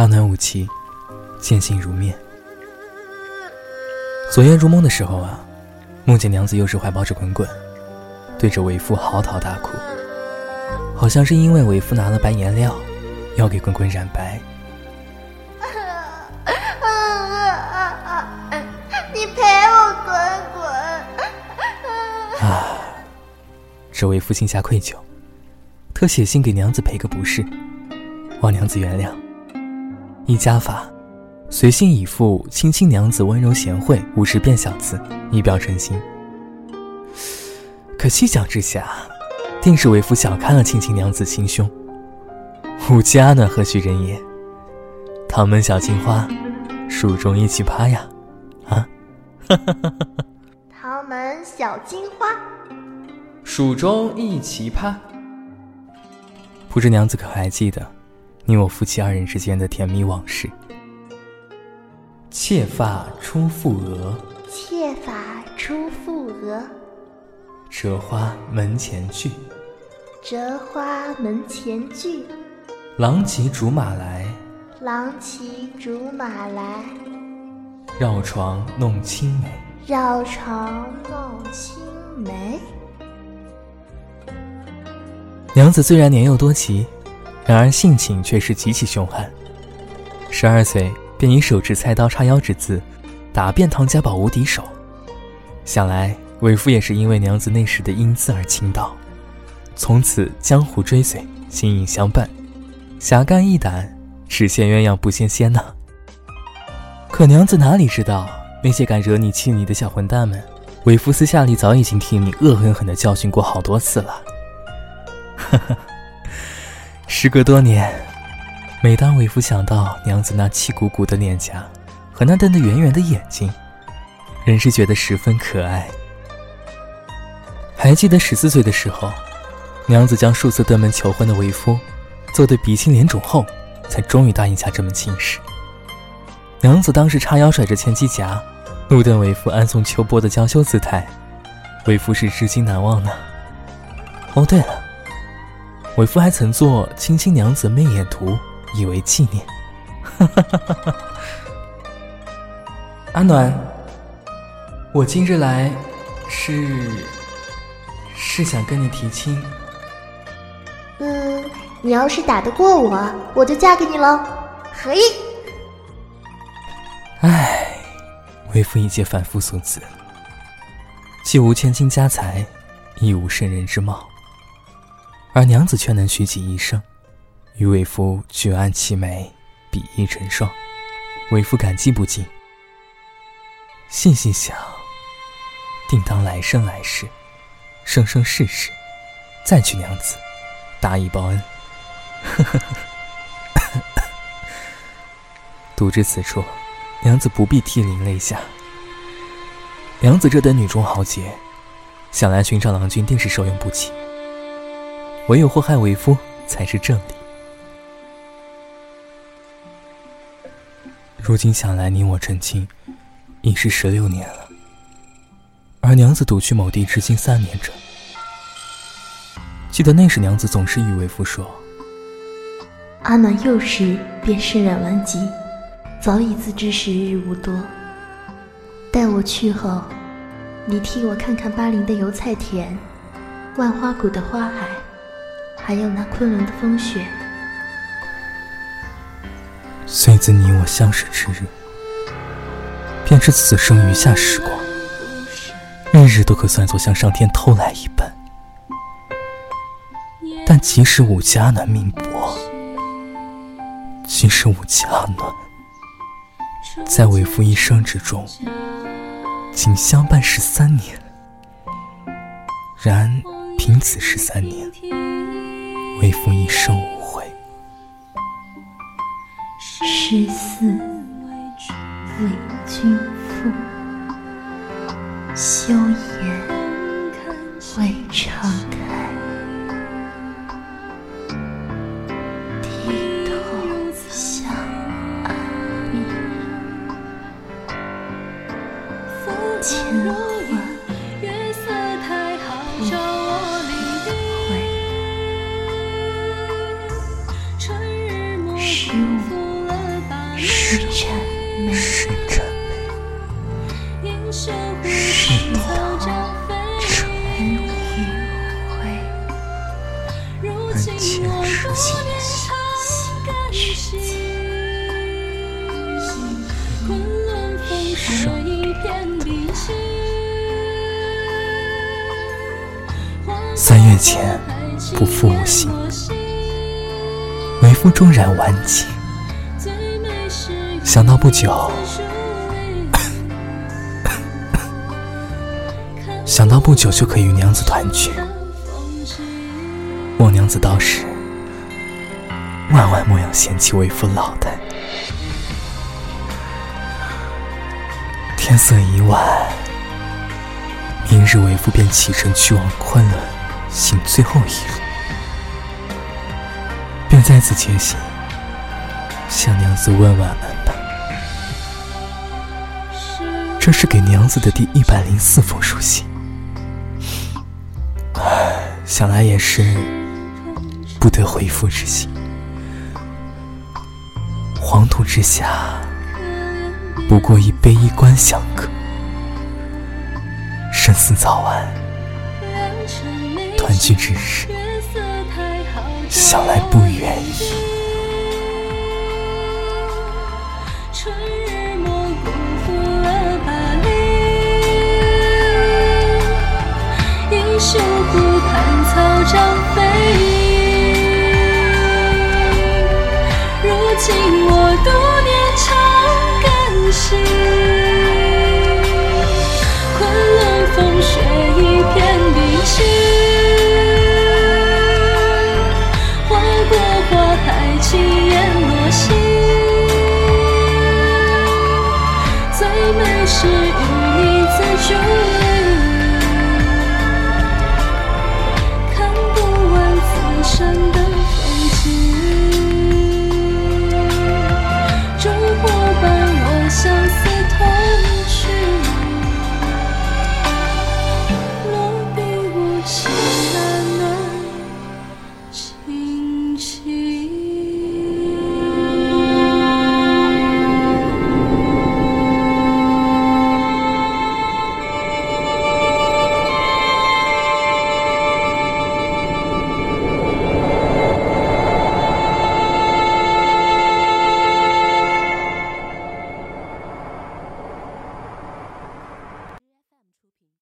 阿南无期，见信如面。昨夜入梦的时候啊，梦见娘子又是怀抱着滚滚，对着为夫嚎啕大哭，好像是因为为夫拿了白颜料，要给滚滚染白。你陪我滚滚。啊，这为夫心下愧疚，特写信给娘子赔个不是，望娘子原谅。一家法。随信以赴，青青娘子温柔贤惠，五十遍小字，以表诚心。可细想之下，定是为夫小看了青青娘子心胸。武家呢，何许人也？唐门小青花，蜀中一奇葩呀！啊，唐门小金花，蜀中一奇葩。不知娘子可还记得，你我夫妻二人之间的甜蜜往事？妾发初覆额，妾发初覆额。折花门前剧，折花门前剧。郎骑竹马来，郎骑竹马来。绕床弄青梅，绕床弄青梅。娘子虽然年幼多奇，然而性情却是极其凶悍。十二岁。便以手持菜刀叉腰之姿，打遍唐家堡无敌手。想来为夫也是因为娘子那时的英姿而倾倒，从此江湖追随，形影相伴，侠肝义胆，只羡鸳鸯不羡仙呐。可娘子哪里知道，那些敢惹你气你的小混蛋们，为夫私下里早已经替你恶狠狠地教训过好多次了。呵呵，时隔多年。每当为夫想到娘子那气鼓鼓的脸颊和那瞪得圆圆的眼睛，仍是觉得十分可爱。还记得十四岁的时候，娘子将数次登门求婚的为夫揍得鼻青脸肿后，才终于答应下这门亲事。娘子当时叉腰甩着千机夹，怒瞪为夫安送秋波的娇羞姿态，为夫是至今难忘呢。哦，对了，为夫还曾做青青娘子媚眼图。以为纪念。阿暖，我今日来是是想跟你提亲。嗯，你要是打得过我，我就嫁给你喽。嘿。唉，为夫一介凡夫俗子，既无千金家财，亦无圣人之貌，而娘子却能许己一生。与为夫举案齐眉，比翼成双，为夫感激不尽。细细想，定当来生来世，生生世世，再娶娘子，答以报恩。呵呵呵。读至此处，娘子不必涕零泪下。娘子这等女中豪杰，想来寻找郎君定是受用不起，唯有祸害为夫才是正理。如今想来，你我成亲已是十六年了，而娘子独去某地至今三年整。记得那时，娘子总是与为夫说：“阿暖幼时便身染顽疾，早已自知时日无多。待我去后，你替我看看巴陵的油菜田，万花谷的花海，还有那昆仑的风雪。”虽自你我相识之日，便是此生余下时光，日日都可算作向上天偷来一般。但即使吾家难命薄，即使吾家暖，在为夫一生之中，仅相伴十三年。然凭此十三年，为夫一生无悔。十四为君赋，休言未尝开。低头向暗壁，千知道，成为，而坚持心情，心情，生。三月前，不负我心，微风中染晚景。想到不久。想到不久就可以与娘子团聚。望娘子到时，万万莫要嫌弃为夫老态。天色已晚，明日为夫便启程去往昆仑，行最后一路，便在此前行，向娘子问晚安吧。这是给娘子的第一百零四封书信，想来也是不得回复之心。黄土之下。不过一杯衣冠相隔，生死早晚，团聚之时，想来不远矣。心，